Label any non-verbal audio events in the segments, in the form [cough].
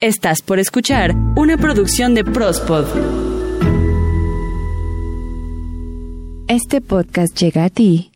Estás por escuchar una producción de Prospod. Este podcast llega a ti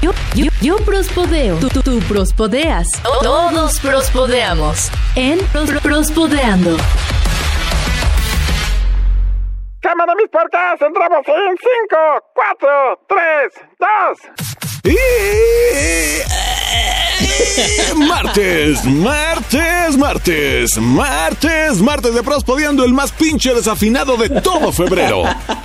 Yo, yo, yo prospodeo. Tú, tú, tú prospodeas. Todos prospodeamos. En Pros- Prospodeando. Cámara mis puertas, entramos en 5, 4, 3, 2. Martes, martes, martes, martes, martes de Prospodiando, el más pinche desafinado de todo febrero.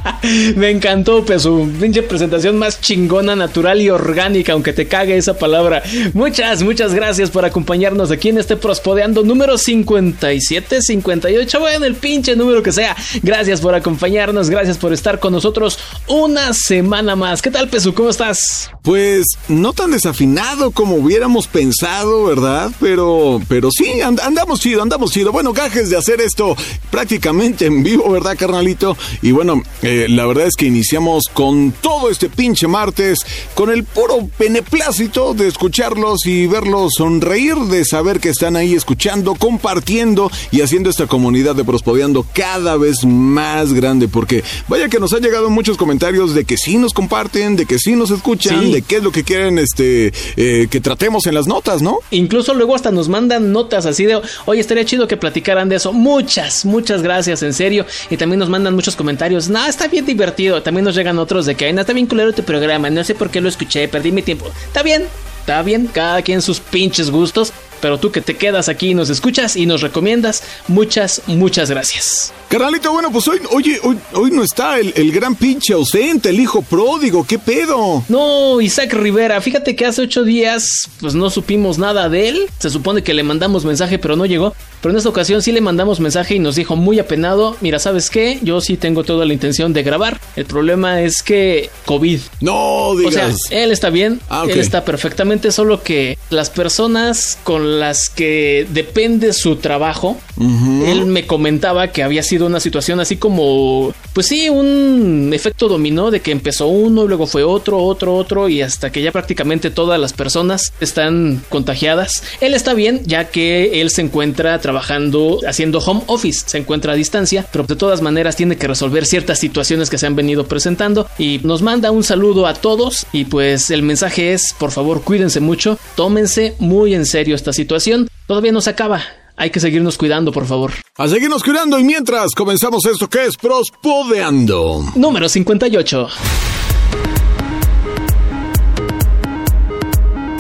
[laughs] Me encantó, Pesu. Pinche presentación más chingona, natural y orgánica, aunque te cague esa palabra. Muchas, muchas gracias por acompañarnos aquí en este Prospodeando número 57, 58, bueno, el pinche número que sea. Gracias por acompañarnos, gracias por estar con nosotros una semana más. ¿Qué tal, Pesu? ¿Cómo estás? Pues no tan desafinado como hubiéramos pensado, ¿verdad? Pero, pero sí, and- andamos chido, andamos chido. Bueno, gajes de hacer esto prácticamente en vivo, ¿verdad, carnalito? Y bueno, eh, la verdad es que iniciamos con todo este pinche martes, con el puro beneplácito de escucharlos y verlos sonreír, de saber que están ahí escuchando, compartiendo y haciendo esta comunidad de Prospodeando cada vez más grande. Porque vaya que nos han llegado muchos comentarios de que sí nos comparten, de que sí nos escuchan, Sí. de es lo que quieren este eh, que tratemos en las notas, ¿no? Incluso luego hasta nos mandan notas así de, oye, estaría chido que platicaran de eso. Muchas, muchas gracias, en serio. Y también nos mandan muchos comentarios. No, está bien divertido. También nos llegan otros de que, "Ay, no, está bien culero tu programa. No sé por qué lo escuché, perdí mi tiempo. Está bien, está bien. Cada quien sus pinches gustos. Pero tú que te quedas aquí y nos escuchas y nos recomiendas, muchas, muchas gracias. Carnalito, bueno, pues hoy, oye, hoy, hoy no está el, el gran pinche ausente, el hijo pródigo, ¿qué pedo? No, Isaac Rivera, fíjate que hace ocho días pues no supimos nada de él. Se supone que le mandamos mensaje pero no llegó. Pero en esta ocasión sí le mandamos mensaje y nos dijo muy apenado, mira, ¿sabes qué? Yo sí tengo toda la intención de grabar. El problema es que COVID. No O sea, digas. él está bien, Ah, ok. él está perfectamente, solo que las personas con las que depende su trabajo, él me comentaba que había sido una situación así como, pues sí, un efecto dominó de que empezó uno, luego fue otro, otro, otro, y hasta que ya prácticamente todas las personas están contagiadas. Él está bien, ya que él se encuentra trabajando, haciendo home office, se encuentra a distancia, pero de todas maneras tiene que resolver ciertas situaciones que se han venido presentando y nos manda un saludo a todos y pues el mensaje es, por favor, cuídense mucho, tómense muy en serio esta situación, todavía no se acaba. Hay que seguirnos cuidando, por favor. A seguirnos cuidando y mientras comenzamos esto que es Prospodeando. Número 58.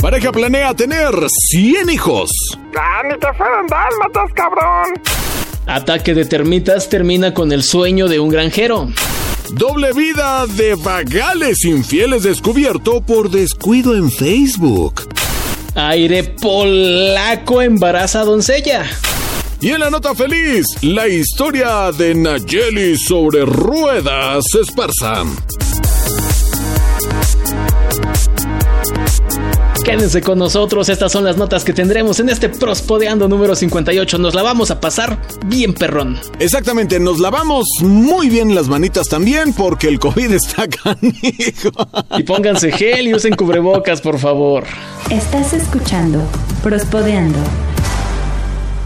Pareja planea tener 100 hijos. ¡Ah, ni que fueran dálmatas, cabrón! Ataque de termitas termina con el sueño de un granjero. Doble vida de vagales infieles descubierto por descuido en Facebook. Aire polaco embaraza doncella. Y en la nota feliz, la historia de Nayeli sobre ruedas esparza. Quédense con nosotros, estas son las notas que tendremos en este Prospodeando número 58. Nos la vamos a pasar bien perrón. Exactamente, nos lavamos muy bien las manitas también porque el COVID está [laughs] canijo. Y pónganse gel y usen cubrebocas, por favor. Estás escuchando Prospodeando.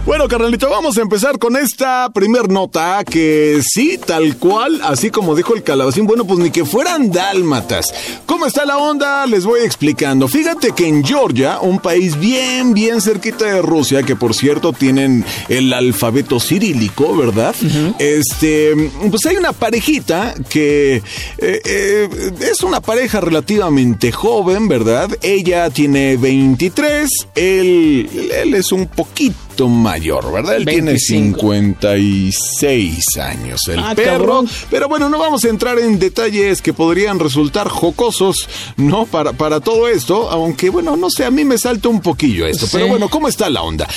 Bueno, carnalito, vamos a empezar con esta primer nota que sí, tal cual, así como dijo el calabacín, bueno, pues ni que fueran dálmatas. ¿Cómo está la onda? Les voy explicando. Fíjate que en Georgia, un país bien, bien cerquita de Rusia, que por cierto tienen el alfabeto cirílico, ¿verdad? Este, pues hay una parejita que eh, eh, es una pareja relativamente joven, ¿verdad? Ella tiene 23, él, él es un poquito poquito mayor, ¿verdad? Él tiene 56 años, el Ah, perro. cabrón. Pero bueno, no vamos a entrar en detalles que podrían resultar jocosos, ¿no? Para, para todo esto, aunque bueno, no sé, a mí me salta un poquillo esto. Sí. Pero bueno, ¿cómo está la onda?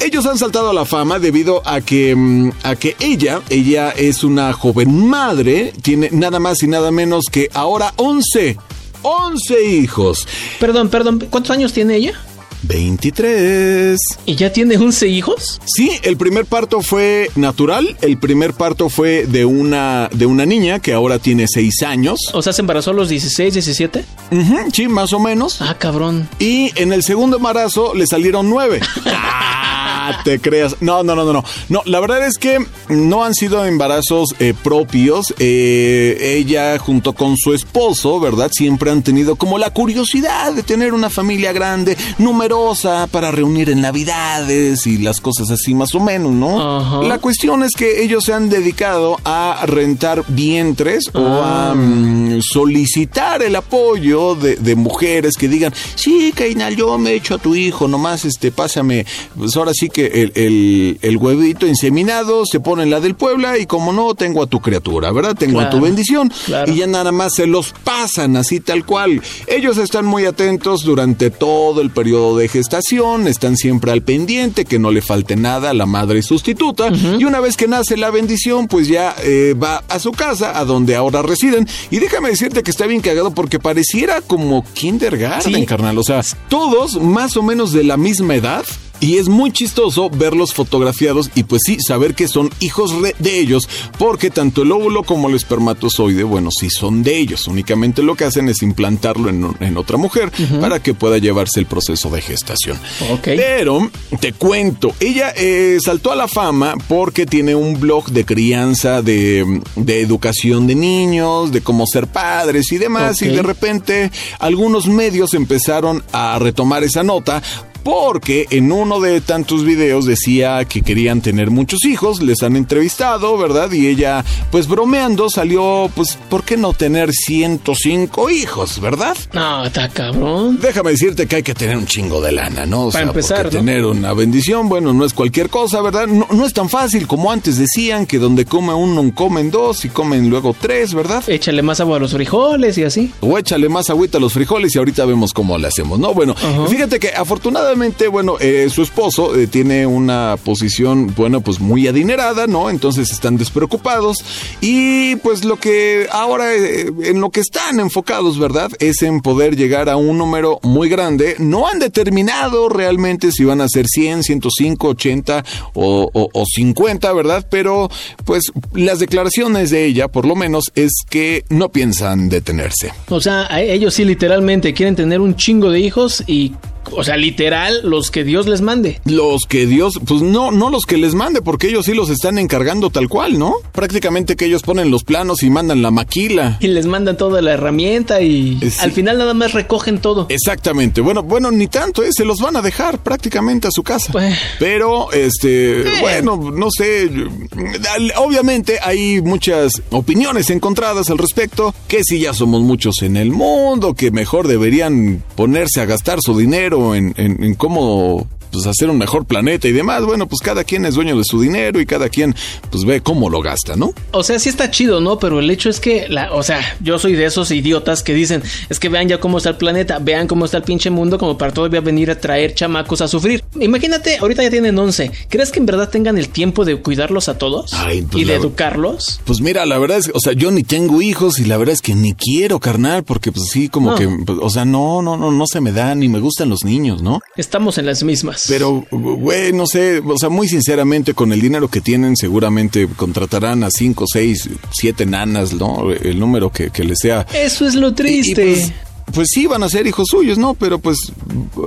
Ellos han saltado a la fama debido a que, mm, a que ella, ella es una joven madre, tiene nada más y nada menos que ahora 11, 11 hijos. Perdón, perdón, ¿cuántos años tiene ella? 23. ¿Y ya tiene 11 hijos? Sí, el primer parto fue natural. El primer parto fue de una, de una niña que ahora tiene 6 años. O sea, se embarazó a los 16, 17. Ujú, sí, más o menos. Ah, cabrón. Y en el segundo embarazo le salieron nueve. [laughs] Ah, te creas. No, no, no, no, no. No, la verdad es que no han sido embarazos eh, propios. Eh, ella junto con su esposo, ¿verdad? Siempre han tenido como la curiosidad de tener una familia grande, para reunir en Navidades y las cosas así más o menos, ¿no? Ajá. La cuestión es que ellos se han dedicado a rentar vientres o a Ah. mm, solicitar el apoyo de, de mujeres que digan, sí, Kainal, yo me echo a tu hijo, nomás este, pásame, pues ahora sí que el, el- el huevito inseminado se pone en la del Puebla y como no, tengo a tu criatura, ¿verdad? Tengo a tu bendición. claro. Y ya nada más se los pasan así tal cual. Ellos están muy atentos durante todo el periodo de gestación, están siempre al pendiente, que no le falte nada a la madre sustituta. Y una vez que nace la bendición, pues ya eh, va a su casa, a donde ahora residen. Y déjame decirte que está bien cagado porque pareciera como kindergarten, Sí. carnal. O sea, todos más o menos de la misma edad. Y es muy chistoso verlos fotografiados y pues sí, saber que son hijos de ellos, porque tanto el óvulo como el espermatozoide, bueno, sí son de ellos. Únicamente lo que hacen es implantarlo en, en otra mujer para que pueda llevarse el proceso de gestación. Pero te cuento, ella eh, saltó a la fama porque tiene un blog de crianza, de, de educación de niños, de cómo ser padres y demás. Y de repente algunos medios empezaron a retomar esa nota. Porque en uno de tantos videos decía que querían tener muchos hijos, les han entrevistado, ¿verdad? Y ella, pues bromeando, salió, pues, ¿por qué no tener 105 hijos, verdad? No, está cabrón. Déjame decirte que hay que tener un chingo de lana, ¿no? O Para sea, empezar, ¿no? tener una bendición, bueno, no es cualquier cosa, ¿verdad? No, no es tan fácil como antes decían que donde come uno comen dos y comen luego tres, ¿verdad? Échale más agua a los frijoles y así. O échale más agüita a los frijoles y ahorita vemos cómo le hacemos, ¿no? Bueno, fíjate que afortunadamente, bueno, eh, su esposo eh, tiene una posición, bueno, pues muy adinerada, ¿no? Entonces están despreocupados y pues lo que ahora, eh, en lo que están enfocados, ¿verdad? Es en poder llegar a un número muy grande. No han determinado realmente si van a ser 100, 105, 80 o, o- o 50, ¿verdad? Pero pues las declaraciones de ella, por lo menos, es que no piensan detenerse. O sea, ellos sí literalmente quieren tener un chingo de hijos y, o sea, literal, los que Dios les mande. Los que Dios, pues no, no los que les mande, porque ellos sí los están encargando tal cual, ¿no? Prácticamente que ellos ponen los planos y mandan la maquila. Y les mandan toda la herramienta y Eh, sí. al final nada más recogen todo. Exactamente. Bueno, bueno, ni tanto, ¿eh? se los van a dejar prácticamente a su casa. Pues- Pero, este, bueno, no sé. Obviamente hay muchas opiniones encontradas al respecto. Que si ya somos muchos en el mundo, que mejor deberían ponerse a gastar su dinero en, en- en cómo pues hacer un mejor planeta y demás. Bueno, pues cada quien es dueño de su dinero y cada quien pues ve cómo lo gasta, ¿no? O sea, sí está chido, ¿no? Pero el hecho es que, la, o sea, yo soy de esos idiotas que dicen, es que vean ya cómo está el planeta, vean cómo está el pinche mundo, como para todavía venir a traer chamacos a sufrir. Imagínate, ahorita ya tienen 11. ¿Crees que en verdad tengan el tiempo de cuidarlos a todos? Ay, pues y de educarlos. Pues mira, la verdad es, o sea, yo ni tengo hijos y la verdad es que ni quiero, carnal, porque pues sí, como No. que, pues, o sea, no, no, no, no se me da, ni me gustan los niños, ¿no? Estamos en las mismas. Pero, güey, no sé, o sea, muy sinceramente, con el dinero que tienen, seguramente contratarán a cinco, seis, siete nanas, ¿no? El número que, que les sea. Eso es lo Y- y, triste. pues, pues sí, van a ser hijos suyos, ¿no? Pero pues,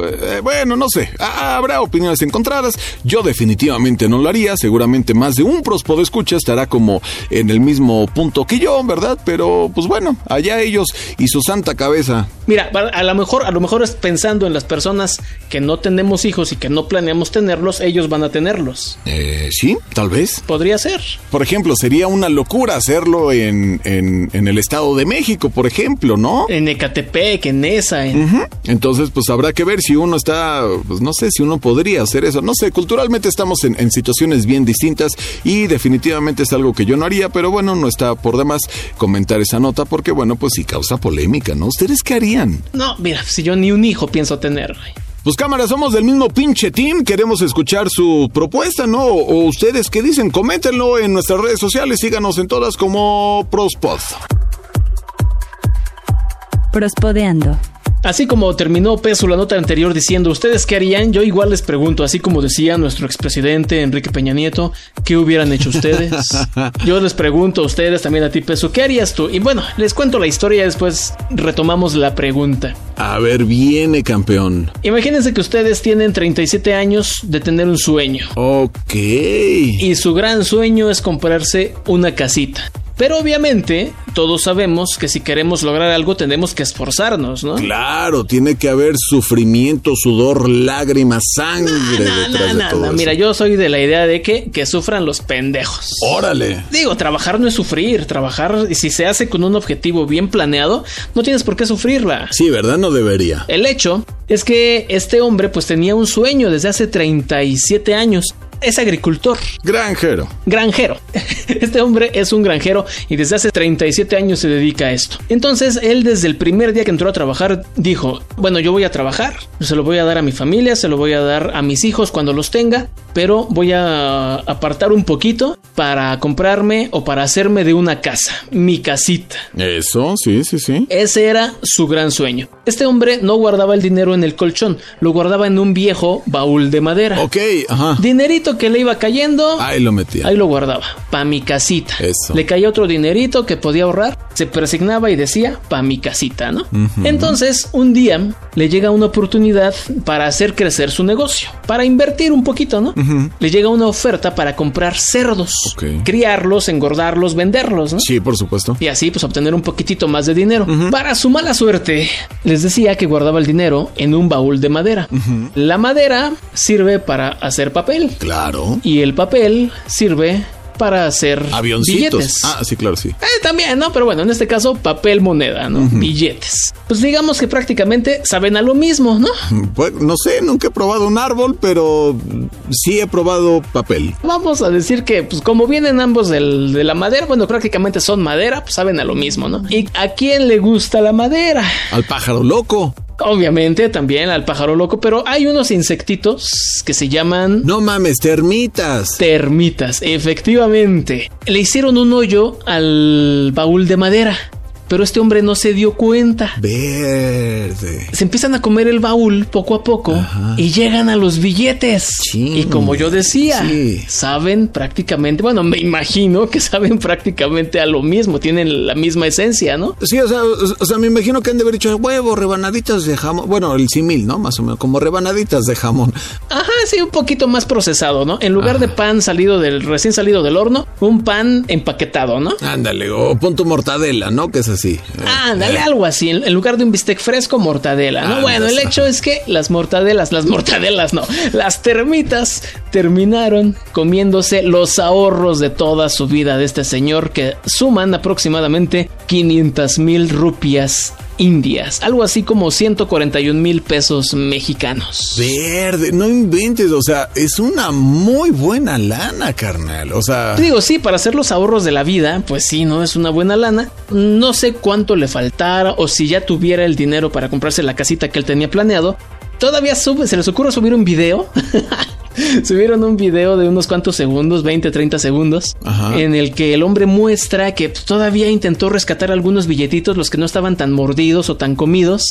eh, bueno, no sé. Habrá opiniones encontradas. Yo definitivamente no lo haría. Seguramente más de un prospo de escucha estará como en el mismo punto que yo, ¿verdad? Pero pues bueno, allá ellos y su santa cabeza. Mira, a lo mejor, a lo mejor es pensando en las personas que no tenemos hijos y que no planeamos tenerlos, ellos van a tenerlos. Eh, sí, tal vez. Podría ser. Por ejemplo, sería una locura hacerlo en, en, en el Estado de México, por ejemplo, ¿no? En Ecatepec Catepec, en esa. En... Entonces, pues habrá que ver si uno está, pues no sé si uno podría hacer eso. No sé, culturalmente estamos en, en situaciones bien distintas y definitivamente es algo que yo no haría, pero bueno, no está por demás comentar esa nota porque, bueno, pues sí causa polémica, ¿no? ¿Ustedes qué harían? No, mira, si yo ni un hijo pienso tener, güey. Pues cámara, somos del mismo pinche team, queremos escuchar su propuesta, ¿no? O ustedes qué dicen, coméntenlo en nuestras redes sociales, síganos en todas como Prospod. Prospodeando. Así como terminó Peso la nota anterior diciendo, ¿ustedes qué harían? Yo igual les pregunto, así como decía nuestro expresidente Enrique Peña Nieto, ¿qué hubieran hecho ustedes? [laughs] Yo les pregunto a ustedes, también a ti Peso, ¿qué harías tú? Y bueno, les cuento la historia y después retomamos la pregunta. A ver, viene campeón. Imagínense que ustedes tienen 37 años de tener un sueño. Ok. Y su gran sueño es comprarse una casita. Pero obviamente todos sabemos que si queremos lograr algo tenemos que esforzarnos, ¿no? Claro, tiene que haber sufrimiento, sudor, lágrimas, sangre No, detrás no, de no, todo no. eso. Mira, yo soy de la idea de que, que sufran los pendejos. Órale. Digo, trabajar no es sufrir, trabajar, si se hace con un objetivo bien planeado, no tienes por qué sufrirla. Sí, ¿verdad? No debería. El hecho es que este hombre pues tenía un sueño desde hace 37 años. Es agricultor, Granjero. granjero. [laughs] Este hombre es un granjero y desde hace 37 años se dedica a esto. Entonces él desde el primer día que entró a trabajar dijo, bueno, yo voy a trabajar, se lo voy a dar a mi familia, se lo voy a dar a mis hijos cuando los tenga, pero voy a apartar un poquito para comprarme o para hacerme de una casa, mi casita. Eso, sí, sí, sí. Ese era su gran sueño. Este hombre no guardaba el dinero en el colchón, lo guardaba en un viejo baúl de madera. Ok, ajá. Dinerito que le iba cayendo, Ahí lo metía. ahí lo guardaba, pa' mi casita. Eso. Le caía otro dinerito que podía ahorrar, se persignaba y decía, pa' mi casita, ¿no? Entonces, un día le llega una oportunidad para hacer crecer su negocio, para invertir un poquito, ¿no? Le llega una oferta para comprar cerdos, criarlos, engordarlos, venderlos, ¿no? Sí, por supuesto. y así pues obtener un poquitito más de dinero. Para su mala suerte, les decía que guardaba el dinero en un baúl de madera. La madera sirve para hacer papel Claro. y el papel sirve para hacer Avioncitos. billetes. Ah, sí, claro, sí. Eh, también, ¿no? Pero bueno, en este caso, papel moneda, ¿no? Billetes. Pues digamos que prácticamente saben a lo mismo, ¿no? Pues, no sé, nunca he probado un árbol, pero sí he probado papel. Vamos a decir que, pues como vienen ambos del- de la madera, bueno, prácticamente son madera, pues saben a lo mismo, ¿no? ¿Y a quién le gusta la madera? Al pájaro loco. Obviamente también al pájaro loco, pero hay unos insectitos que se llaman No mames, termitas. termitas, efectivamente. Le hicieron un hoyo al baúl de madera, pero este hombre no se dio cuenta. Verde. Se empiezan a comer el baúl poco a poco y llegan a los billetes. Chin. Y como yo decía, Sí. saben prácticamente, bueno, me imagino que saben prácticamente a lo mismo, tienen la misma esencia, ¿no? Sí, o sea, o, sea, me imagino que han de haber dicho huevo, rebanaditas de jamón. Bueno, el simil, ¿no? Más o menos, como rebanaditas de jamón. Ajá, sí, un poquito más procesado, ¿no? En lugar de pan salido del recién salido del horno, un pan empaquetado, ¿no? Ándale, o pon tu mortadela, ¿no? Que así. Ándale, algo así. En lugar de un bistec fresco, mortadela, ¿no? Bueno, el hecho es que las mortadelas, las mortadelas no, las termitas terminaron comiéndose los ahorros de toda su vida de este señor que suman aproximadamente 500 mil rupias indias, algo así como 141 mil pesos mexicanos. Verde, no inventes, o sea, es una muy buena lana, carnal. O sea, Digo, sí, para hacer los ahorros de la vida, pues sí, no es una buena lana. No sé cuánto le faltara o si ya tuviera el dinero para comprarse la casita que él tenía planeado. Todavía sube, se les ocurre subir un video. [laughs] [laughs] Subieron un video de unos cuantos segundos, 20, 30 segundos, Ajá. en el que el hombre muestra que todavía intentó rescatar algunos billetitos, los que no estaban tan mordidos o tan comidos.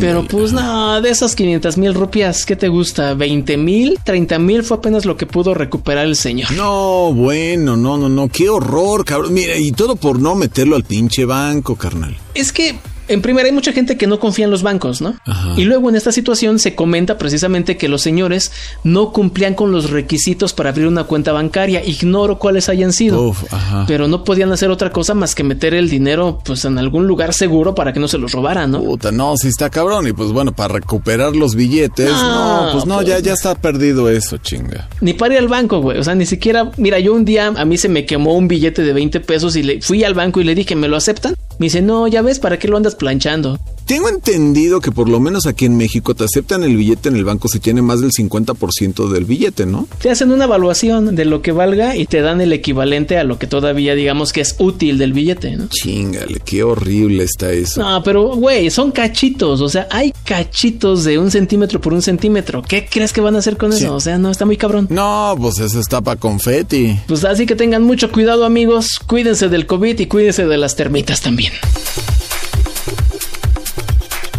Pero pues no, de esas 500 mil rupias, ¿qué te gusta? ¿20 mil? ¿30 mil? Fue apenas lo que pudo recuperar el señor. no, bueno, no, no, no, qué horror, cabrón. Mira, y todo por no meterlo al pinche banco, carnal. Es que, en primera, hay mucha gente que no confía en los bancos, ¿no? Ajá. Y luego en esta situación se comenta precisamente que los señores no cumplían con los requisitos para abrir una cuenta bancaria. Ignoro cuáles hayan sido. Uf, ajá. Pero no podían hacer otra cosa más que meter el dinero pues en algún lugar seguro para que no se los robaran, ¿no? Puta, no, sí está cabrón. Y pues bueno, para recuperar los billetes, No, no, pues no, pues ya, ya está perdido eso, chinga. Ni para ir al banco, güey. O sea, ni siquiera. Mira, yo un día a mí se me quemó un billete de 20 pesos y le fui al banco y le dije, ¿me lo aceptan? Me dice, no, ya ves, ¿para qué lo andas planchando. Tengo entendido que por lo menos aquí en México te aceptan el billete en el banco si tiene más del 50% del billete, ¿no? Te hacen una evaluación de lo que valga y te dan el equivalente a lo que todavía digamos que es útil del billete, ¿no? Chingale, qué horrible está eso. No, pero güey, son cachitos, o sea, hay cachitos de un centímetro por un centímetro. ¿Qué crees que van a hacer con eso? O sea, no, está muy cabrón. No, pues eso está para confeti. Pues así que tengan mucho cuidado amigos, cuídense del COVID y cuídense de las termitas también.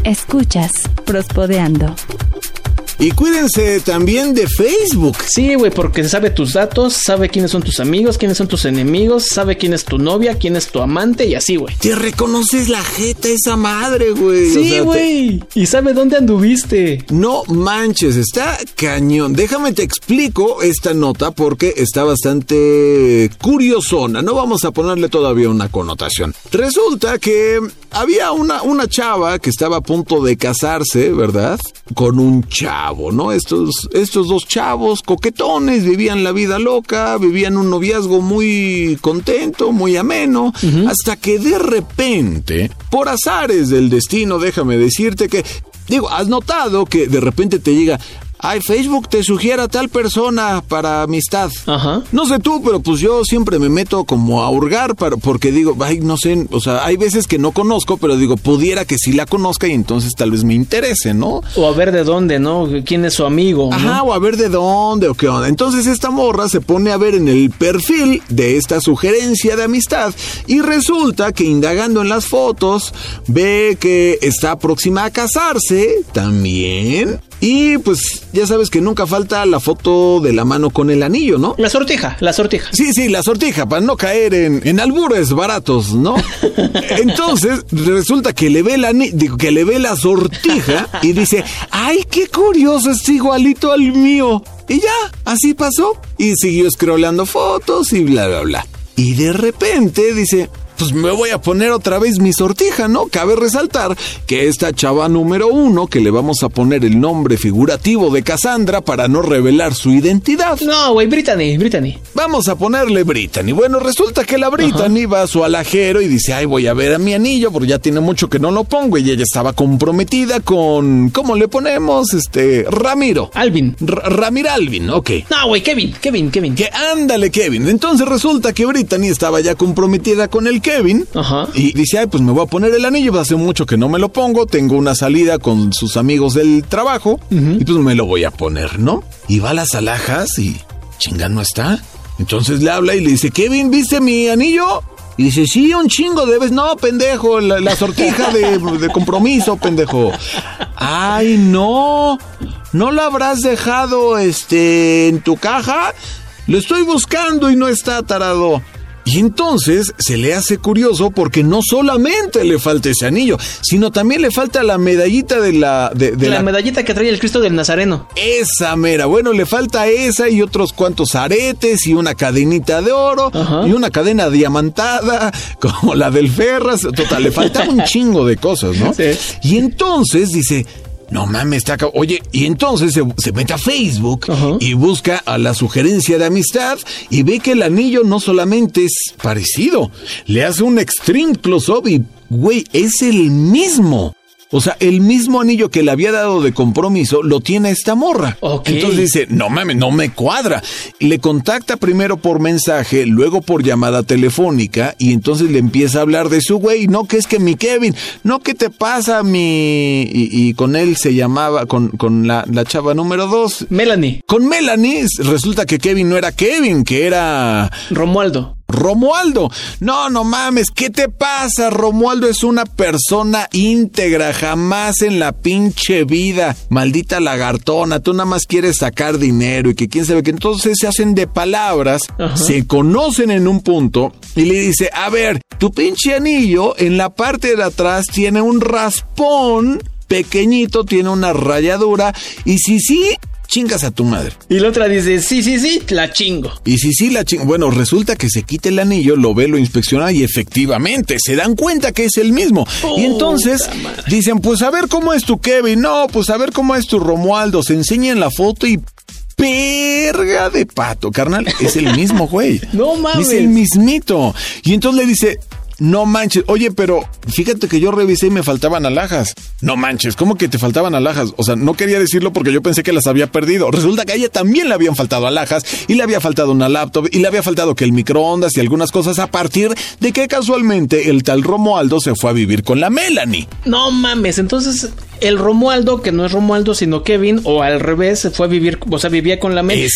Escuchas Prospodeando. Y cuídense también de Facebook. Sí, güey, porque sabe tus datos, sabe quiénes son tus amigos, quiénes son tus enemigos, sabe quién es tu novia, quién es tu amante y así, güey. Te reconoces la jeta esa madre, güey. Sí, güey. Y sabe dónde anduviste. No manches, está cañón. Déjame te explico esta nota porque está bastante curiosona. No vamos a ponerle todavía una connotación. Resulta que había una, una chava que estaba a punto de casarse, ¿verdad? Con un chavo. ¿No? Estos, estos dos chavos coquetones vivían la vida loca, vivían un noviazgo muy contento, muy ameno, hasta que de repente, por azares del destino, déjame decirte que, digo, has notado que de repente te llega, ay, Facebook te sugiere a tal persona para amistad. Ajá. No sé tú, pero pues yo siempre me meto como a hurgar para, porque digo, ay, no sé, o sea, hay veces que no conozco, pero digo, pudiera que sí la conozca y entonces tal vez me interese, ¿no? O a ver de dónde, ¿no? ¿Quién es su amigo? Ajá, o a ver de dónde o qué onda. Entonces esta morra se pone a ver en el perfil de esta sugerencia de amistad y resulta que indagando en las fotos ve que está próxima a casarse también. Y pues ya sabes que nunca falta la foto de la mano con el anillo, ¿no? La sortija, la sortija. Sí, sí, la sortija, para no caer en, en albures baratos, ¿no? [laughs] Entonces, resulta que le ve la digo, que le ve la sortija y dice, ay, qué curioso, es igualito al mío. Y ya, así pasó. Y siguió scrollando fotos y bla, bla, bla. Y de repente dice, pues me voy a poner otra vez mi sortija, ¿no? Cabe resaltar que esta chava número uno, que le vamos a poner el nombre figurativo de Cassandra para no revelar su identidad. No, güey, Brittany, Brittany. Vamos a ponerle Brittany. Bueno, resulta que la Brittany va a su alajero y dice, ay, voy a ver a mi anillo, porque ya tiene mucho que no lo pongo. Y ella estaba comprometida con, ¿cómo le ponemos? Este, Ramiro. Alvin. R Ramiro Alvin, ok. No, güey, Kevin, Kevin, Kevin. Que ándale, Kevin. Entonces resulta que Brittany estaba ya comprometida con el Kevin. Ajá. Y dice, ay, pues me voy a poner el anillo, pues hace mucho que no me lo pongo, tengo una salida con sus amigos del trabajo, y pues me lo voy a poner, ¿no? Y va a las alhajas y chinga, no está. Entonces le habla y le dice, Kevin, ¿viste mi anillo? Y dice, sí, un chingo debes. No, pendejo, la, la sortija de, de, compromiso, pendejo. Ay, no. ¿No lo habrás dejado este en tu caja? Lo estoy buscando y no está tarado. Y entonces se le hace curioso porque no solamente le falta ese anillo, sino también le falta la medallita de la... De, de la, la, medallita que trae el Cristo del Nazareno. Esa mera. Bueno, le falta esa y otros cuantos aretes y una cadenita de oro Ajá. y una cadena diamantada [laughs] como la del Ferras. Total, le falta un [laughs] chingo de cosas, ¿no? Sí. Y entonces dice... No mames, está acá. Oye, y entonces se, se mete a Facebook Ajá. y busca a la sugerencia de amistad y ve que el anillo no solamente es parecido, le hace un extreme close-up y, güey, es el mismo. O sea, el mismo anillo que le había dado de compromiso lo tiene esta morra. Ok. Entonces dice, no mames, no me cuadra. Le contacta primero por mensaje, luego por llamada telefónica y entonces le empieza a hablar de su güey. No, que es que mi Kevin, no, ¿qué te pasa mi... Y, y con él se llamaba, con, con la, la chava número dos. Melanie. Con Melanie resulta que Kevin no era Kevin, que era... Romualdo. Romualdo. No, no mames, ¿qué te pasa? Romualdo es una persona íntegra, jamás en la pinche vida. Maldita lagartona, tú nada más quieres sacar dinero y que quién sabe que entonces se hacen de palabras, Ajá. se conocen en un punto y le dice, a ver, tu pinche anillo en la parte de atrás tiene un raspón pequeñito, tiene una rayadura y si sí, chingas a tu madre. Y la otra dice, sí, sí, sí, la chingo. Y si sí la ching... Bueno, resulta que se quita el anillo, lo ve, lo inspecciona y efectivamente se dan cuenta que es el mismo. y entonces madre. dicen, pues a ver cómo es tu Kevin, no, pues a ver cómo es tu Romualdo. Se enseñan la foto y... Perga de pato, carnal. Es el mismo güey. [laughs] No mames. Es el mismito. Y entonces le dice, No manches. Oye, pero fíjate que yo revisé y me faltaban alhajas. No manches, ¿cómo que te faltaban alhajas? O sea, no quería decirlo porque yo pensé que las había perdido. Resulta que a ella también le habían faltado alhajas y le había faltado una laptop y le había faltado que el microondas y algunas cosas a partir de que casualmente el tal Romualdo se fue a vivir con la Melanie. No mames, entonces el Romualdo, que no es Romualdo sino Kevin, o al revés, se fue a vivir, o sea, vivía con la Melanie.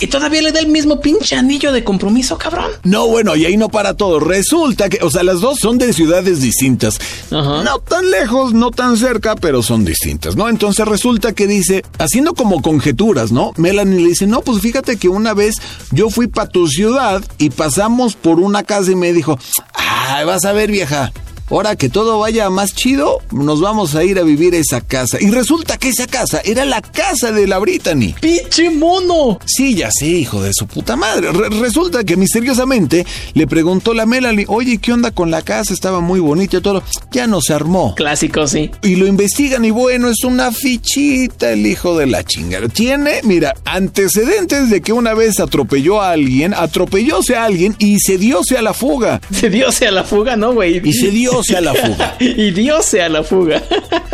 Y todavía le da el mismo pinche anillo de compromiso, cabrón. No, bueno, y ahí no para todo. Resulta que, o sea, las dos son de ciudades distintas. Ajá. No tan lejos, no tan cerca, pero son distintas, ¿no? Entonces resulta que dice, haciendo como conjeturas, ¿no? Melanie le dice, no, pues fíjate que una vez yo fui para tu ciudad y pasamos por una casa y me dijo, ay, vas a ver, vieja. Ahora que todo vaya más chido, nos vamos a ir a vivir a esa casa. Y resulta que esa casa era la casa de la Brittany. ¡Pinche mono! Sí, ya sé, hijo de su puta madre. Re- resulta que misteriosamente le preguntó la Melanie, oye, ¿qué onda con la casa? Estaba muy bonita y todo. Ya no se armó. Clásico, sí. Y lo investigan y bueno, es una fichita el hijo de la chingada. Tiene, mira, antecedentes de que una vez atropelló a alguien, atropellóse a alguien y se diose a la fuga. Se dio a la fuga, ¿no, güey? Y se diose a la fuga. [laughs] y diose a la fuga.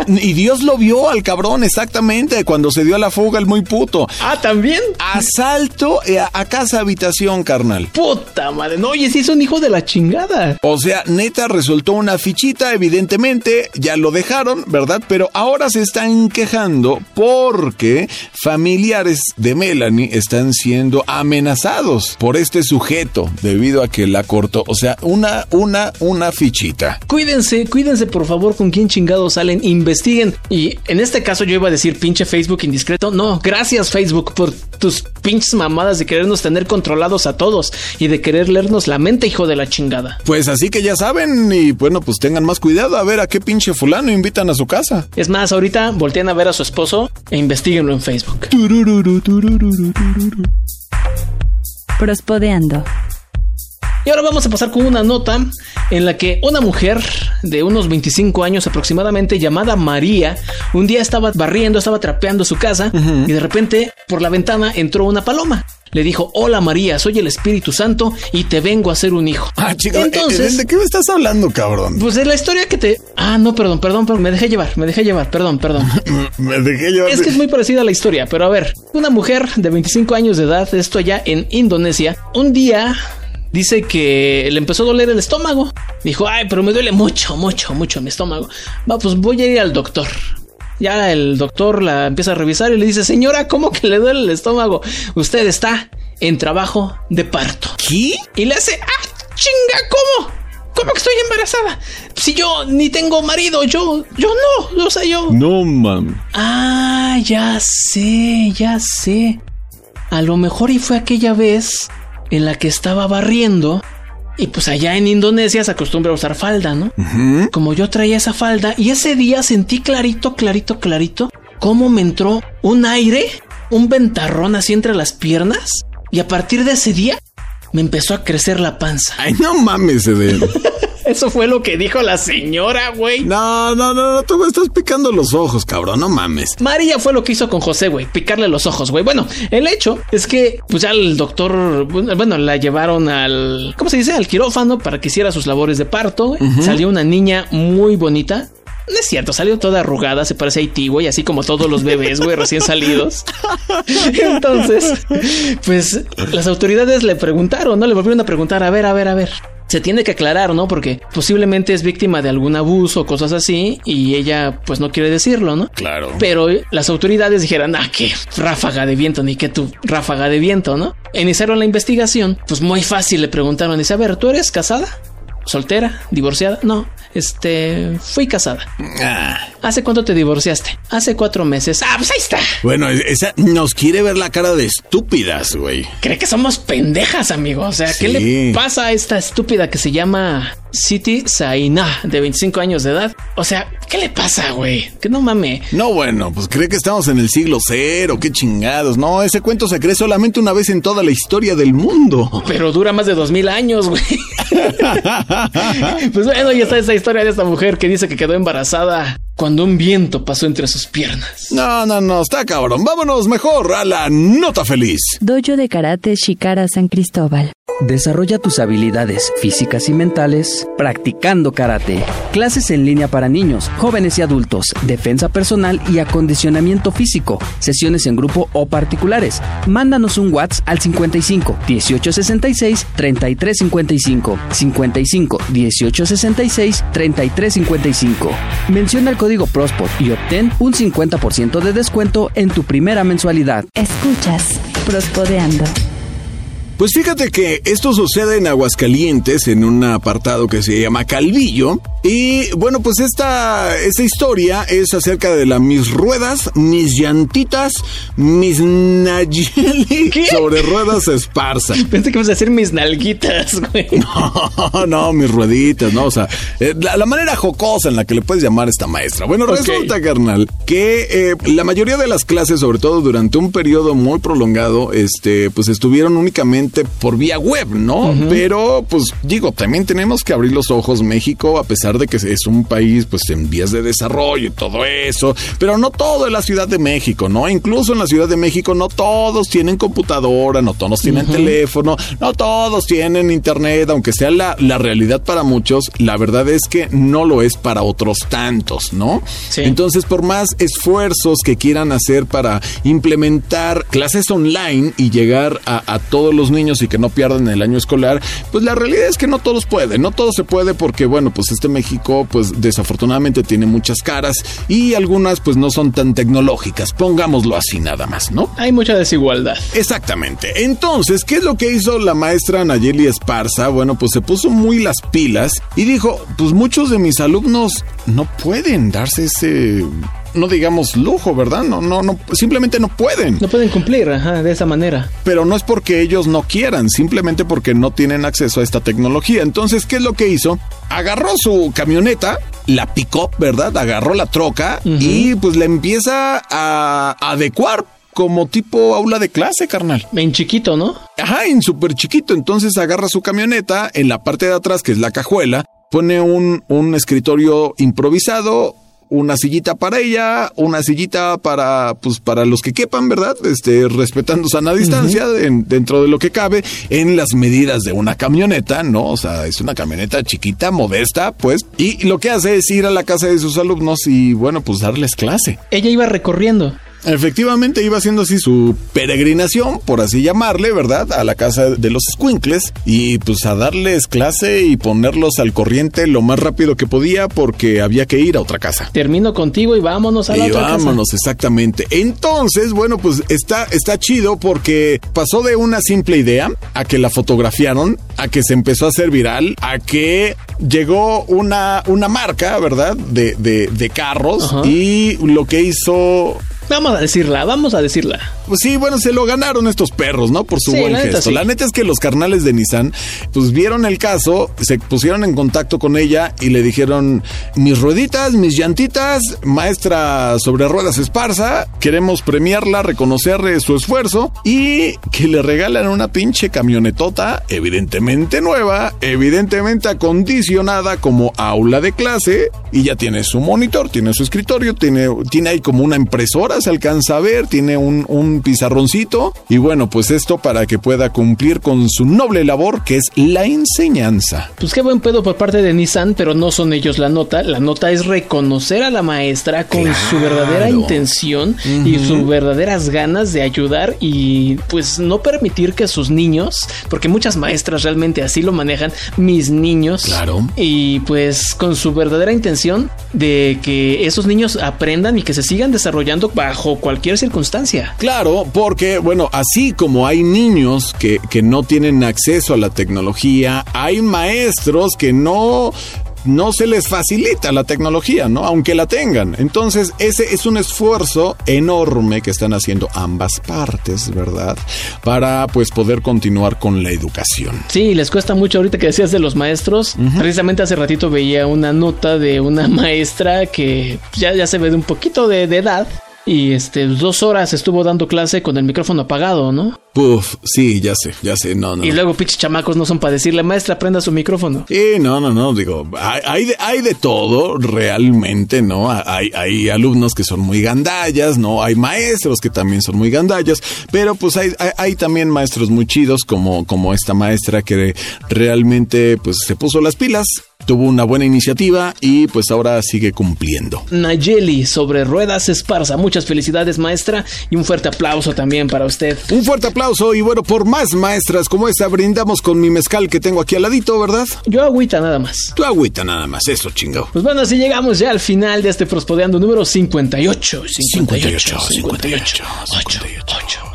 Y Dios lo vio al cabrón exactamente cuando se dio a la fuga el muy puto. ah, también. Asalto eh, a, a casa habitación, carnal. Puta madre. No, oye, sí es un hijo de la chingada. O sea, neta resultó una fichita, evidentemente, ya lo dejaron, ¿verdad? Pero ahora se están quejando porque familiares de Melanie están siendo amenazados por este sujeto debido a que la cortó. O sea, una, una, una fichita. Cuídense, cuídense por favor con quién chingados salen, investiguen. Y en este caso yo iba a decir pinche Facebook indiscreto. No, gracias Facebook por tus pinches mamadas de querernos tener controlados a todos y de querer leernos la mente, hijo de la chingada. Pues así que ya saben, y bueno, pues tengan más cuidado a ver a qué pinche fulano invitan a su casa. Es más, ahorita voltean a ver a su esposo e investiguenlo en Facebook. Prospodeando. Y ahora vamos a pasar con una nota en la que una mujer de unos 25 años aproximadamente llamada María un día estaba barriendo, estaba trapeando su casa y de repente por la ventana entró una paloma. Le dijo, hola María, soy el Espíritu Santo y te vengo a hacer un hijo. Ah, chica, Entonces, ¿de qué me estás hablando, cabrón? pues es la historia que te... Ah, no, perdón, perdón, perdón, me dejé llevar, me dejé llevar, perdón, perdón. [laughs] Me dejé yo. Es que es muy parecida a la historia, pero a ver, una mujer de 25 años de edad, esto allá en Indonesia, un día dice que le empezó a doler el estómago. Dijo, ay, pero me duele mucho, mucho, mucho mi estómago. Va, pues voy a ir al doctor. Ya el doctor la empieza a revisar y le dice, señora, ¿cómo que le duele el estómago? Usted está en trabajo de parto. ¿Qué? Y le hace, ah, chinga, ¿cómo? ¿Cómo que estoy embarazada? Si yo ni tengo marido, yo, yo no, o sea, yo... No, mami. Ah, ya sé, ya sé. A lo mejor y fue aquella vez en la que estaba barriendo y pues allá en Indonesia se acostumbra a usar falda, ¿no? Como yo traía esa falda y ese día sentí clarito, clarito, clarito cómo me entró un aire, un ventarrón así entre las piernas y a partir de ese día me empezó a crecer la panza. Ay, no mames, Eden. [laughs] Eso fue lo que dijo la señora, güey. No, no, no, no, tú me estás picando los ojos, cabrón, no mames. María fue lo que hizo con José, güey, picarle los ojos, güey. Bueno, el hecho es que, pues ya el doctor, bueno, la llevaron al, ¿cómo se dice? Al quirófano para que hiciera sus labores de parto. Salió una niña muy bonita. No es cierto, salió toda arrugada, se parece a Haití, güey, así como todos los bebés, güey, recién salidos. [laughs] Entonces, pues las autoridades le preguntaron, ¿no? Le volvieron a preguntar, a ver, a ver, a ver. Se tiene que aclarar, ¿no? Porque posiblemente es víctima de algún abuso o cosas así y ella pues no quiere decirlo, ¿no? Claro. Pero las autoridades dijeron, ah, qué ráfaga de viento, ni que tu ráfaga de viento, ¿no? Iniciaron la investigación, pues muy fácil le preguntaron, dice, a ver, ¿tú eres casada? ¿Soltera? ¿Divorciada? No, este, fui casada. Ah, ¿Hace cuánto te divorciaste? Hace cuatro meses. Ah, pues ahí está. bueno, esa nos quiere ver la cara de estúpidas, güey. Cree que somos pendejas, amigo. O sea, ¿qué Sí. le pasa a esta estúpida que se llama Siti Saina, de 25 años de edad? O sea, ¿qué le pasa, güey? Que no mame. No, bueno, pues cree que estamos en el siglo cero, qué chingados. No, ese cuento se cree solamente una vez en toda la historia del mundo. Pero dura más de dos mil años, güey. [laughs] [laughs] pues bueno, ya está esa historia de esta mujer que dice que quedó embarazada cuando un viento pasó entre sus piernas. No, no, no, está cabrón. Vámonos mejor a la nota feliz. Dojo de Karate Shikara San Cristóbal. Desarrolla tus habilidades físicas y mentales practicando karate. Clases en línea para niños, jóvenes y adultos, defensa personal y acondicionamiento físico, sesiones en grupo o particulares. Mándanos un WhatsApp al 55 1866 3355 55 1866 3355. Menciona el código PROSPOT y obtén un 50% de descuento en tu primera mensualidad. Escuchas Prospodeando. Pues fíjate que esto sucede en Aguascalientes, en un apartado que se llama Calvillo. Y bueno, pues esta, esta historia es acerca de la mis ruedas, mis llantitas, mis Nayeli [laughs] sobre ruedas esparza. [laughs] Pensé que ibas a decir mis nalguitas, güey. [laughs] No, no, mis rueditas, no, o sea, eh, la, la manera jocosa en la que le puedes llamar a esta maestra. Bueno, resulta, carnal, que eh, la mayoría de las clases, sobre todo durante un periodo muy prolongado, este, pues estuvieron únicamente por vía web, ¿no? Pero, pues digo, también tenemos que abrir los ojos, México, a pesar de que es un país, pues en vías de desarrollo y todo eso, pero no todo en la Ciudad de México, ¿no? Incluso en la Ciudad de México no todos tienen computadora, no todos tienen teléfono, no todos tienen internet, aunque sea la, la realidad para muchos, la verdad es que no lo es para otros tantos, ¿no? Sí. Entonces, por más esfuerzos que quieran hacer para implementar clases online y llegar a, a todos los niños y que no pierdan el año escolar, pues la realidad es que no todos pueden, no todo se puede porque, bueno, pues este México, pues desafortunadamente tiene muchas caras y algunas pues no son tan tecnológicas, pongámoslo así nada más, ¿no? Hay mucha desigualdad. Exactamente. Entonces, ¿qué es lo que hizo la maestra Nayeli Esparza? Bueno, pues se puso muy las pilas y dijo, pues muchos de mis alumnos no pueden darse ese, no digamos lujo, ¿verdad? No, no, no, simplemente no pueden. No pueden cumplir, ajá, de esa manera. Pero no es porque ellos no quieran, simplemente porque no tienen acceso a esta tecnología. Entonces, ¿qué es lo que hizo? Agarró su camioneta, la pick-up, ¿verdad? Agarró la troca y pues la empieza a adecuar como tipo aula de clase, carnal. En chiquito, ¿no? Ajá, en súper chiquito. Entonces agarra su camioneta en la parte de atrás, que es la cajuela, pone un, un escritorio improvisado, una sillita para ella, una sillita para, pues, para los que quepan, ¿verdad? Este, respetando sana distancia en- dentro de lo que cabe, en las medidas de una camioneta, ¿no? O sea, es una camioneta chiquita, modesta, pues. Y lo que hace es ir a la casa de sus alumnos y, bueno, pues darles clase. Ella iba recorriendo. Efectivamente iba haciendo así su peregrinación, por así llamarle, ¿verdad? A la casa de los squinkles y pues a darles clase y ponerlos al corriente lo más rápido que podía porque había que ir a otra casa. Termino contigo y vámonos a la Y otra vámonos, exactamente. Entonces, bueno, pues está, está chido porque pasó de una simple idea a que la fotografiaron, a que se empezó a hacer viral, a que llegó una, una marca, ¿verdad? De, de, de carros Ajá. y lo que hizo casa. Vamos a decirla, vamos a decirla. pues sí, bueno, se lo ganaron estos perros, ¿no? Por su Sí, buen la neta, gesto. sí. La neta es que los carnales de Nissan, pues vieron el caso, se pusieron en contacto con ella y le dijeron, mis rueditas, mis llantitas, maestra sobre ruedas esparza, queremos premiarla, reconocerle su esfuerzo y que le regalan una pinche camionetota, evidentemente nueva, evidentemente acondicionada como aula de clase y ya tiene su monitor, tiene su escritorio, tiene, tiene ahí como una impresora, se alcanza a ver, tiene un, un pizarroncito y bueno, pues esto para que pueda cumplir con su noble labor que es la enseñanza. Pues qué buen pedo por parte de Nissan, pero no son ellos la nota. La nota es reconocer a la maestra con su verdadera intención y sus verdaderas ganas de ayudar y pues no permitir que sus niños, porque muchas maestras realmente así lo manejan, mis niños. Claro. Y pues con su verdadera intención de que esos niños aprendan y que se sigan desarrollando bajo cualquier circunstancia. Claro, porque, bueno, así como hay niños que, que no tienen acceso a la tecnología, hay maestros que no no se les facilita la tecnología, ¿no? Aunque la tengan. Entonces, ese es un esfuerzo enorme que están haciendo ambas partes, ¿verdad? Para pues poder continuar con la educación. Sí, les cuesta mucho ahorita que decías de los maestros. Precisamente hace ratito veía una nota de una [laughs] maestra que ya, ya se ve de un poquito de, de edad. Y este dos horas estuvo dando clase con el micrófono apagado, ¿no? Puf, sí, ya sé, ya sé, no, no. Y luego pinches chamacos no son para decirle, maestra, prenda su micrófono. Sí, no, no, no, digo, hay, hay, de, hay de todo realmente, ¿no? Hay, hay alumnos que son muy gandallas, ¿no? Hay maestros que también son muy gandallas, pero pues hay, hay, hay también maestros muy chidos como, como esta maestra que realmente pues se puso las pilas tuvo una buena iniciativa y pues ahora sigue cumpliendo. Nayeli sobre ruedas esparza. Muchas felicidades, maestra, y un fuerte aplauso también para usted. Un fuerte aplauso y bueno, por más maestras como esta brindamos con mi mezcal que tengo aquí al ladito, ¿verdad? Yo agüita nada más. Tu agüita nada más, eso chingado. Pues bueno, así llegamos ya al final de este Prospodeando número 58. 58, 58, 58.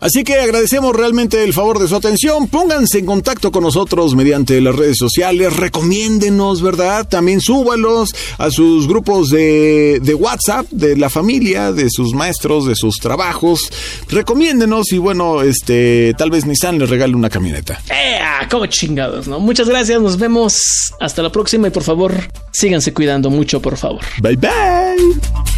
Así que agradecemos realmente el favor de su atención. Pónganse en contacto con nosotros mediante las redes sociales. Recomiéndenos, ¿verdad? También súbalos a sus grupos de, de WhatsApp, de la familia, de sus maestros, de sus trabajos. Recomiéndenos y bueno, este, tal vez Nissan les regale una camioneta. ¡Ea! ¡Cómo chingados, no! Muchas gracias, nos vemos hasta la próxima y por favor, síganse cuidando mucho, por favor. Bye bye.